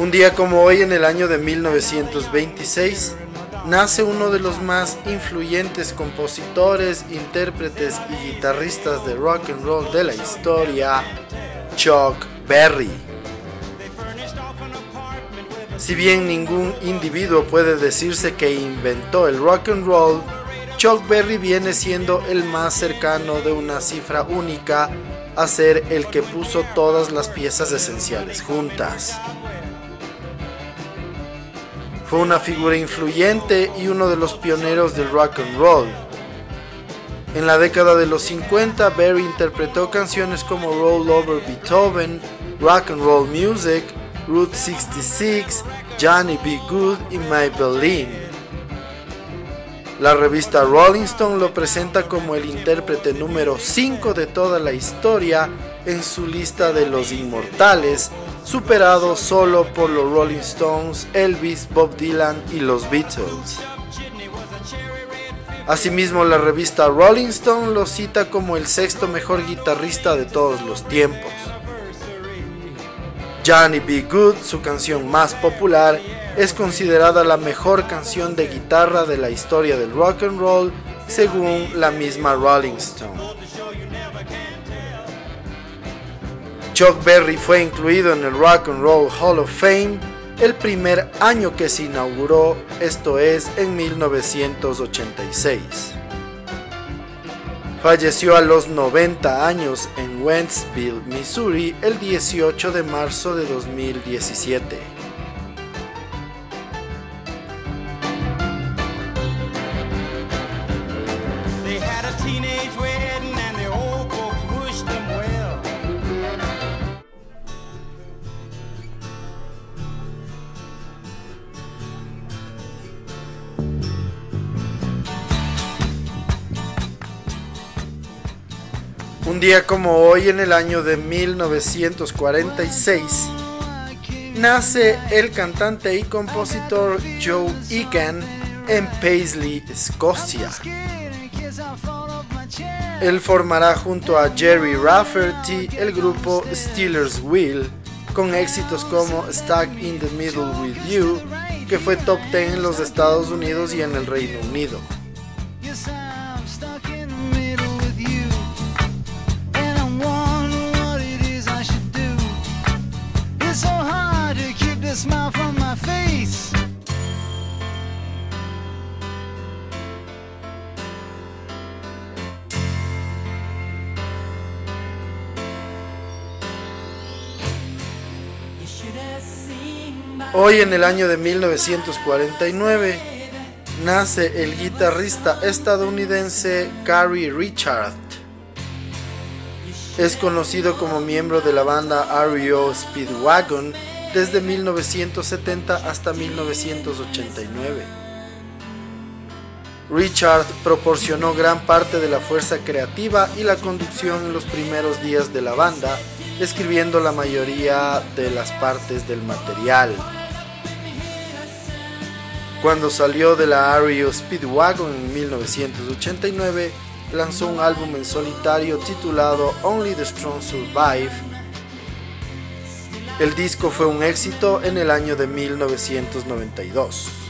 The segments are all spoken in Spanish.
Un día como hoy en el año de 1926 nace uno de los más influyentes compositores, intérpretes y guitarristas de rock and roll de la historia, Chuck Berry. Si bien ningún individuo puede decirse que inventó el rock and roll, Chuck Berry viene siendo el más cercano de una cifra única a ser el que puso todas las piezas esenciales juntas. Fue una figura influyente y uno de los pioneros del rock and roll. En la década de los 50, Berry interpretó canciones como Roll Over Beethoven, Rock and Roll Music, Route 66, Johnny B. Good y Maybelline. La revista Rolling Stone lo presenta como el intérprete número 5 de toda la historia en su lista de los inmortales superado solo por los Rolling Stones, Elvis, Bob Dylan y los Beatles. Asimismo, la revista Rolling Stone lo cita como el sexto mejor guitarrista de todos los tiempos. Johnny B. Good, su canción más popular, es considerada la mejor canción de guitarra de la historia del rock and roll según la misma Rolling Stone. Chuck Berry fue incluido en el Rock and Roll Hall of Fame el primer año que se inauguró, esto es en 1986. Falleció a los 90 años en Wentzville, Missouri, el 18 de marzo de 2017. Un día como hoy, en el año de 1946, nace el cantante y compositor Joe Egan en Paisley, Escocia. Él formará junto a Jerry Rafferty el grupo Steelers Wheel, con éxitos como Stuck in the Middle with You, que fue top 10 en los Estados Unidos y en el Reino Unido. Hoy en el año de 1949 nace el guitarrista estadounidense Gary Richard. Es conocido como miembro de la banda REO Speedwagon desde 1970 hasta 1989. Richard proporcionó gran parte de la fuerza creativa y la conducción en los primeros días de la banda, escribiendo la mayoría de las partes del material. Cuando salió de la REO Speedwagon en 1989, lanzó un álbum en solitario titulado Only the Strong Survive. El disco fue un éxito en el año de 1992.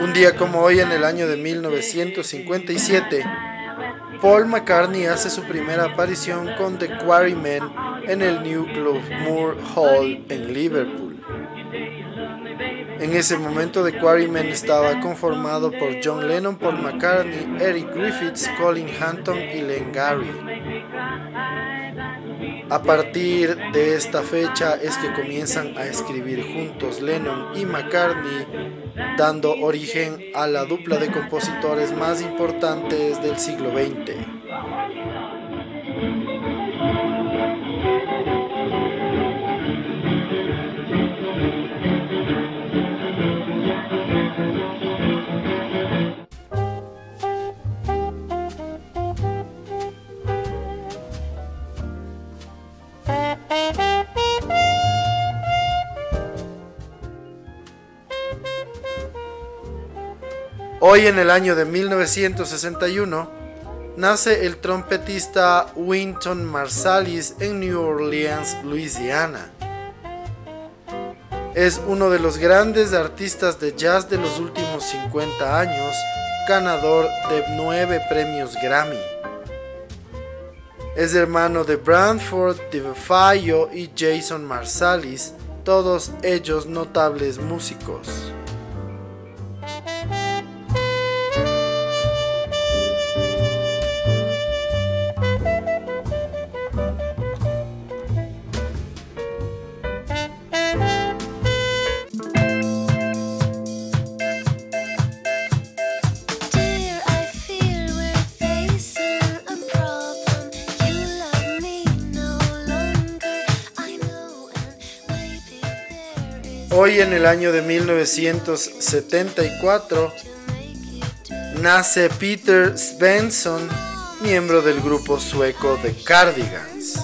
Un día como hoy en el año de 1957, Paul McCartney hace su primera aparición con The Quarrymen en el New Moore Hall en Liverpool. En ese momento The Quarrymen estaba conformado por John Lennon, Paul McCartney, Eric Griffiths, Colin Hanton y Len Gary. A partir de esta fecha es que comienzan a escribir juntos Lennon y McCartney, dando origen a la dupla de compositores más importantes del siglo XX. Hoy en el año de 1961 nace el trompetista Winton Marsalis en New Orleans, Louisiana. Es uno de los grandes artistas de jazz de los últimos 50 años, ganador de nueve premios Grammy. Es hermano de Branford DeFayo y Jason Marsalis, todos ellos notables músicos. Hoy en el año de 1974 nace Peter Svensson, miembro del grupo sueco The Cardigans.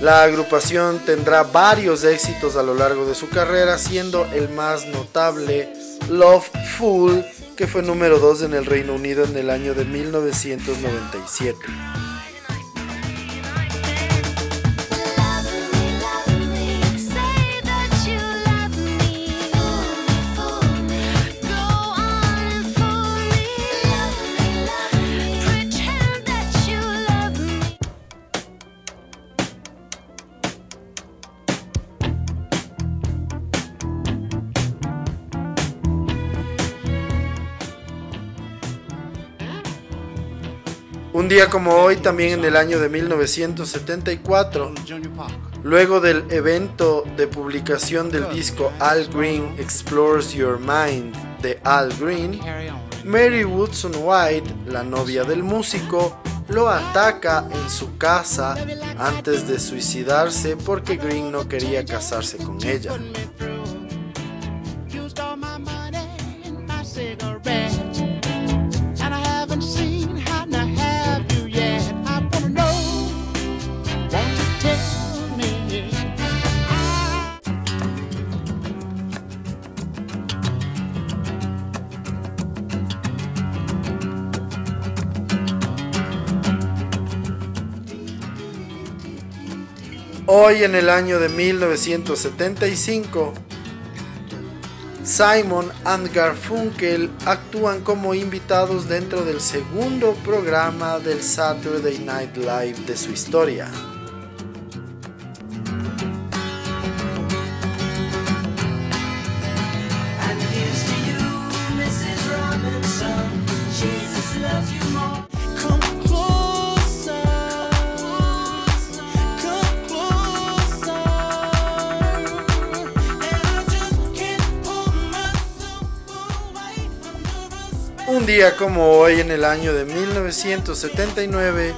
La agrupación tendrá varios éxitos a lo largo de su carrera, siendo el más notable Love Fool, que fue número 2 en el Reino Unido en el año de 1997. Un día como hoy, también en el año de 1974, luego del evento de publicación del disco Al Green Explores Your Mind de Al Green, Mary Woodson White, la novia del músico, lo ataca en su casa antes de suicidarse porque Green no quería casarse con ella. Hoy en el año de 1975, Simon and Garfunkel actúan como invitados dentro del segundo programa del Saturday Night Live de su historia. Un día como hoy, en el año de 1979,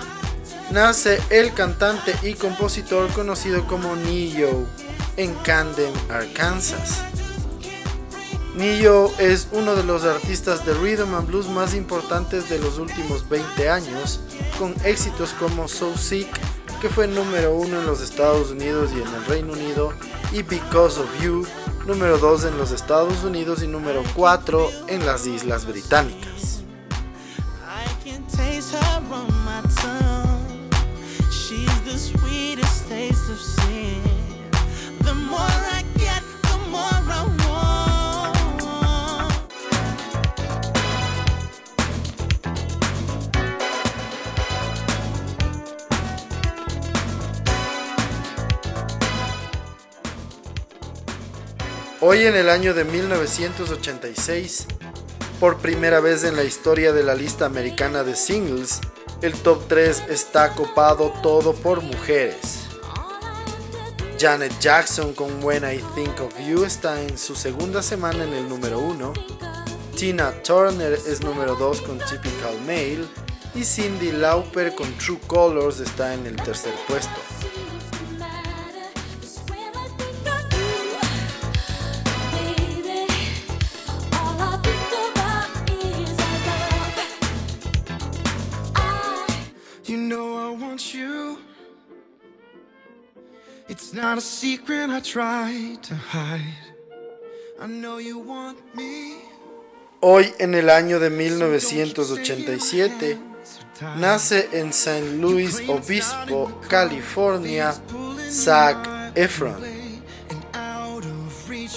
nace el cantante y compositor conocido como Neo en Camden, Arkansas. Neo es uno de los artistas de rhythm and blues más importantes de los últimos 20 años, con éxitos como So Sick, que fue número uno en los Estados Unidos y en el Reino Unido, y Because of You, número 2 en los Estados Unidos y número 4 en las Islas Británicas. the more I get, the more I want. Hoy en el año de 1986, por primera vez en la historia de la lista americana de singles, el top 3 está copado todo por mujeres. Janet Jackson con When I Think of You está en su segunda semana en el número 1. Tina Turner es número 2 con Typical Male. Y Cindy Lauper con True Colors está en el tercer puesto. Not a secret I try to hide. I know you want me. Hoy en el año de 1987 nace en San Luis Obispo, California, Zac Efron,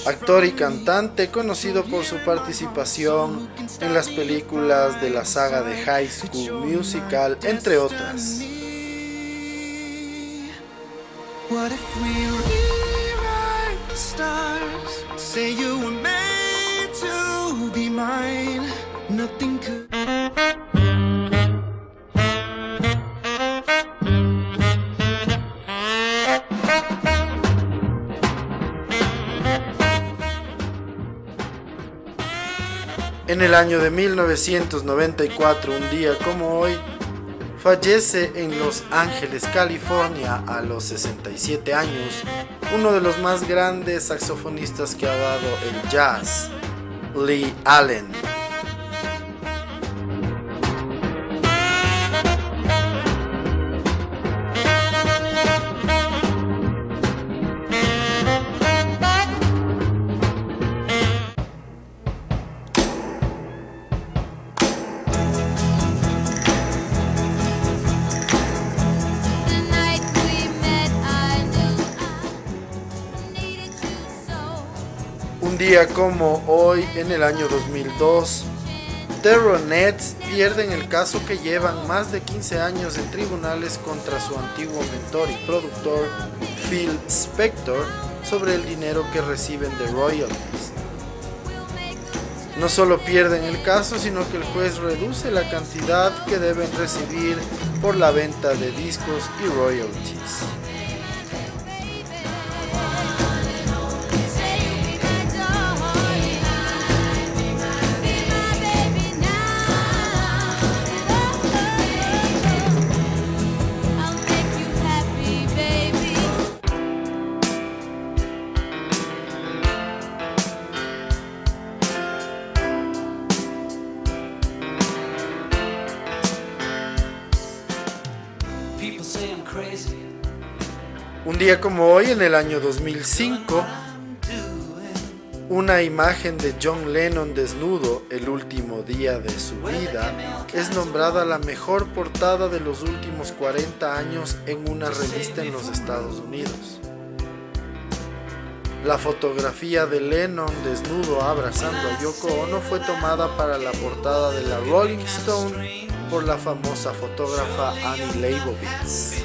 actor y cantante conocido por su participación en las películas de la saga de High School Musical, entre otras. What if we rewrite the stars? Say you were made to be mine. Nothing could. En el año de 1994, un día como hoy, Fallece en Los Ángeles, California, a los 67 años, uno de los más grandes saxofonistas que ha dado el jazz, Lee Allen. Como hoy, en el año 2002, Terronets pierden el caso que llevan más de 15 años en tribunales contra su antiguo mentor y productor Phil Spector sobre el dinero que reciben de royalties. No solo pierden el caso, sino que el juez reduce la cantidad que deben recibir por la venta de discos y royalties. Día como hoy, en el año 2005, una imagen de John Lennon desnudo el último día de su vida es nombrada la mejor portada de los últimos 40 años en una revista en los Estados Unidos. La fotografía de Lennon desnudo abrazando a Yoko Ono fue tomada para la portada de la Rolling Stone por la famosa fotógrafa Annie Leibovitz.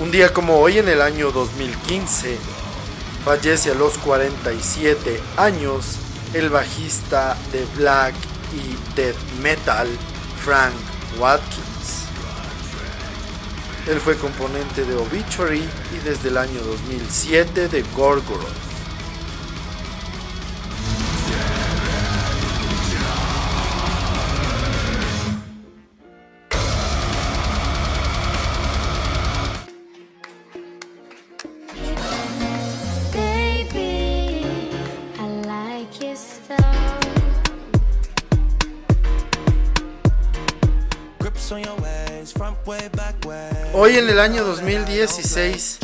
Un día como hoy en el año 2015, fallece a los 47 años el bajista de black y death metal Frank Watkins. Él fue componente de Obituary y desde el año 2007 de Gorgoroth. Hoy en el año 2016,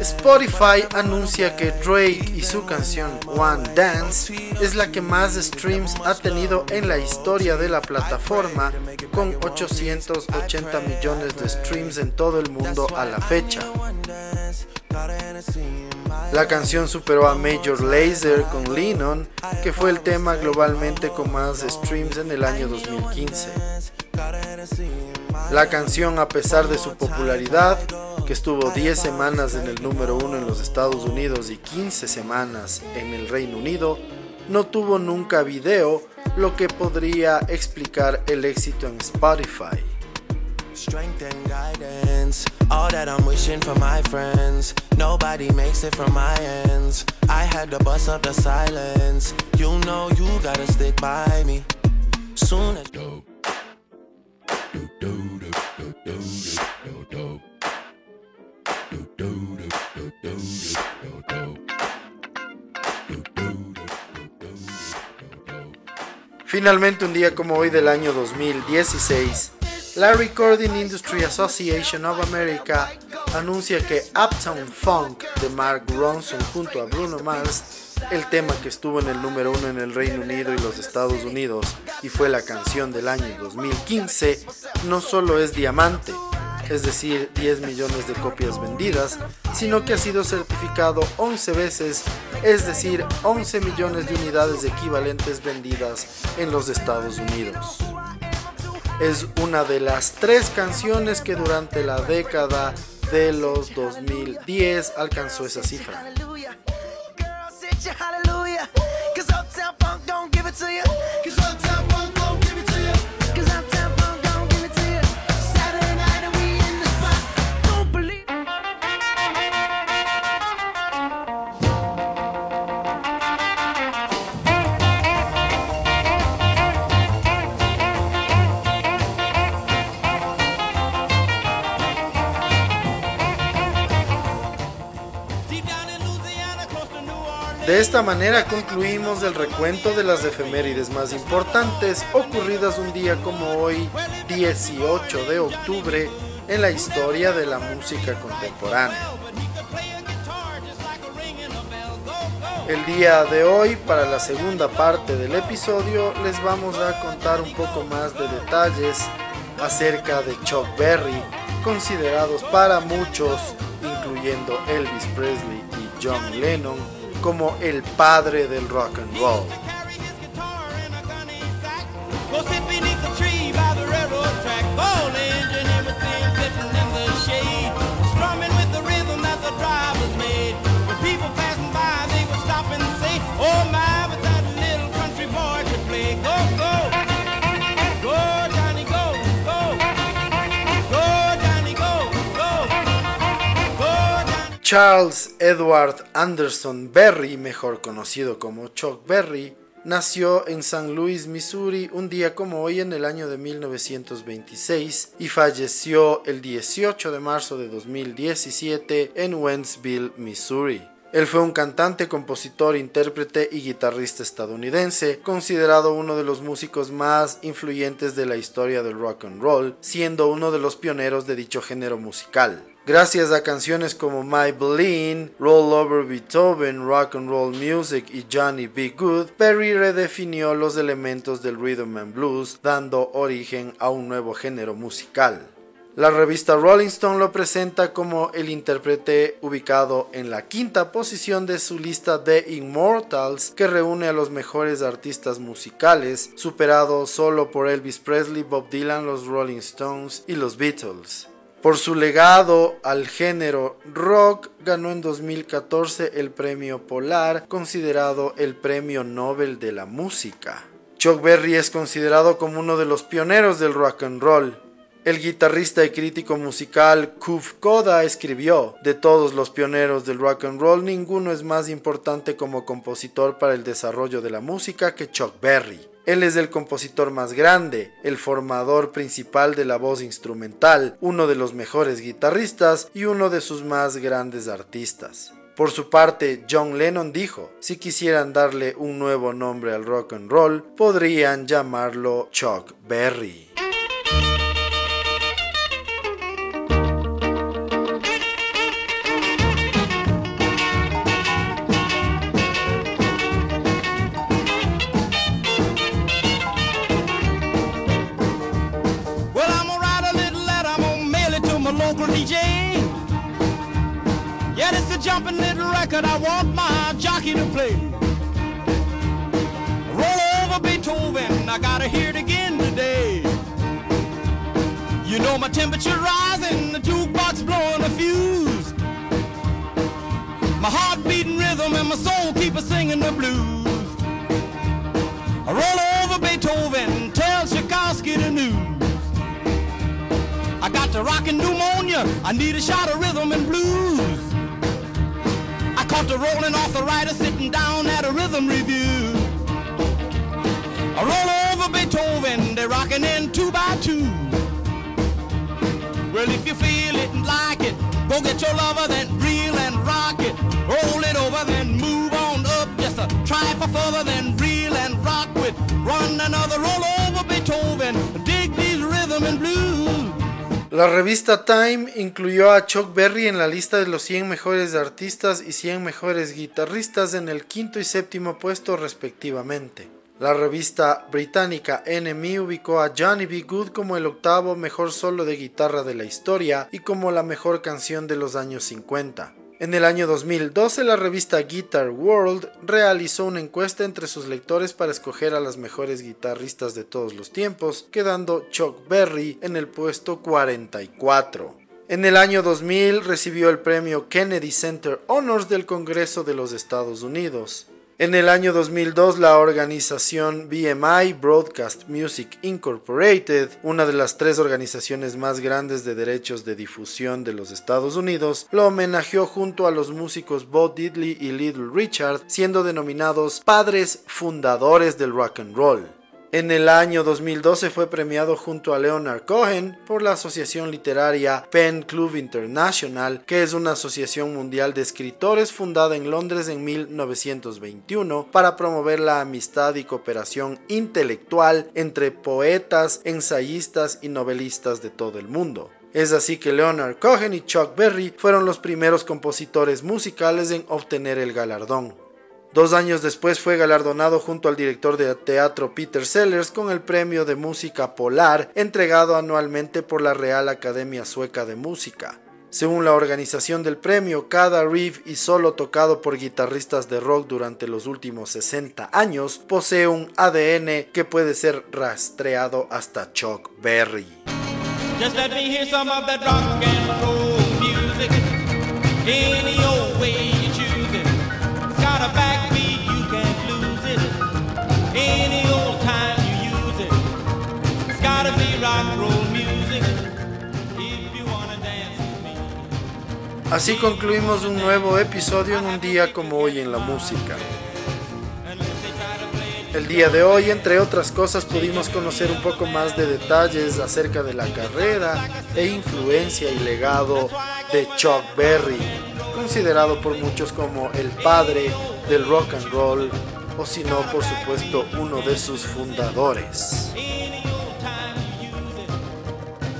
Spotify anuncia que Drake y su canción One Dance es la que más streams ha tenido en la historia de la plataforma, con 880 millones de streams en todo el mundo a la fecha. La canción superó a Major Lazer con Lennon, que fue el tema globalmente con más streams en el año 2015. La canción, a pesar de su popularidad, que estuvo 10 semanas en el número 1 en los Estados Unidos y 15 semanas en el Reino Unido, no tuvo nunca video, lo que podría explicar el éxito en Spotify. strength and guidance. All that I'm wishing for my friends. Nobody makes it from my ends. I had to bust up the silence. You know you gotta stick by me. Soon as. Finalmente un día como hoy del año 2016 la Recording Industry Association of America anuncia que Uptown Funk de Mark Ronson junto a Bruno Mars, el tema que estuvo en el número uno en el Reino Unido y los Estados Unidos y fue la canción del año 2015, no solo es diamante, es decir, 10 millones de copias vendidas, sino que ha sido certificado 11 veces, es decir, 11 millones de unidades equivalentes vendidas en los Estados Unidos. Es una de las tres canciones que durante la década de los 2010 alcanzó esa cifra. De esta manera concluimos el recuento de las efemérides más importantes ocurridas un día como hoy, 18 de octubre, en la historia de la música contemporánea. El día de hoy, para la segunda parte del episodio, les vamos a contar un poco más de detalles acerca de Chuck Berry, considerados para muchos, incluyendo Elvis Presley y John Lennon, como el padre del rock and roll. Charles Edward Anderson Berry, mejor conocido como Chuck Berry, nació en San Luis, Missouri, un día como hoy en el año de 1926 y falleció el 18 de marzo de 2017 en Wentzville, Missouri. Él fue un cantante, compositor, intérprete y guitarrista estadounidense, considerado uno de los músicos más influyentes de la historia del rock and roll, siendo uno de los pioneros de dicho género musical. Gracias a canciones como My Berlin, Roll Over Beethoven, Rock and Roll Music y Johnny B. Good, Perry redefinió los elementos del rhythm and blues, dando origen a un nuevo género musical. La revista Rolling Stone lo presenta como el intérprete ubicado en la quinta posición de su lista de Immortals, que reúne a los mejores artistas musicales, superado solo por Elvis Presley, Bob Dylan, los Rolling Stones y los Beatles. Por su legado al género rock, ganó en 2014 el premio Polar, considerado el premio Nobel de la música. Chuck Berry es considerado como uno de los pioneros del rock and roll. El guitarrista y crítico musical Kuf Koda escribió, de todos los pioneros del rock and roll, ninguno es más importante como compositor para el desarrollo de la música que Chuck Berry. Él es el compositor más grande, el formador principal de la voz instrumental, uno de los mejores guitarristas y uno de sus más grandes artistas. Por su parte, John Lennon dijo, si quisieran darle un nuevo nombre al rock and roll, podrían llamarlo Chuck Berry. My soul keep a singing the blues. I roll over Beethoven, tell Tchaikovsky the news. I got the rockin' pneumonia, I need a shot of rhythm and blues. I caught the rolling off the rider sitting down at a rhythm review. I roll over Beethoven, they're rockin' in two by two. Well, if you feel it and like it, go get your lover, then reel and rock it. Roll it over, then move on up. Just a try further, then reel and rock with. Run another roll over Beethoven. Dig these rhythm and blues. La revista Time incluyó a Chuck Berry en la lista de los 100 mejores artistas y 100 mejores guitarristas en el quinto y séptimo puesto respectivamente. La revista británica NME ubicó a Johnny B. Good como el octavo mejor solo de guitarra de la historia y como la mejor canción de los años 50. En el año 2012 la revista Guitar World realizó una encuesta entre sus lectores para escoger a las mejores guitarristas de todos los tiempos, quedando Chuck Berry en el puesto 44. En el año 2000 recibió el premio Kennedy Center Honors del Congreso de los Estados Unidos. En el año 2002, la organización BMI Broadcast Music Incorporated, una de las tres organizaciones más grandes de derechos de difusión de los Estados Unidos, lo homenajeó junto a los músicos Bo Diddley y Little Richard, siendo denominados padres fundadores del rock and roll. En el año 2012 fue premiado junto a Leonard Cohen por la asociación literaria Pen Club International, que es una asociación mundial de escritores fundada en Londres en 1921 para promover la amistad y cooperación intelectual entre poetas, ensayistas y novelistas de todo el mundo. Es así que Leonard Cohen y Chuck Berry fueron los primeros compositores musicales en obtener el galardón. Dos años después fue galardonado junto al director de teatro Peter Sellers con el premio de música Polar entregado anualmente por la Real Academia Sueca de Música. Según la organización del premio, cada riff y solo tocado por guitarristas de rock durante los últimos 60 años posee un ADN que puede ser rastreado hasta Chuck Berry. Así concluimos un nuevo episodio en un día como hoy en la música. El día de hoy, entre otras cosas, pudimos conocer un poco más de detalles acerca de la carrera e influencia y legado de Chuck Berry, considerado por muchos como el padre del rock and roll o si no, por supuesto, uno de sus fundadores.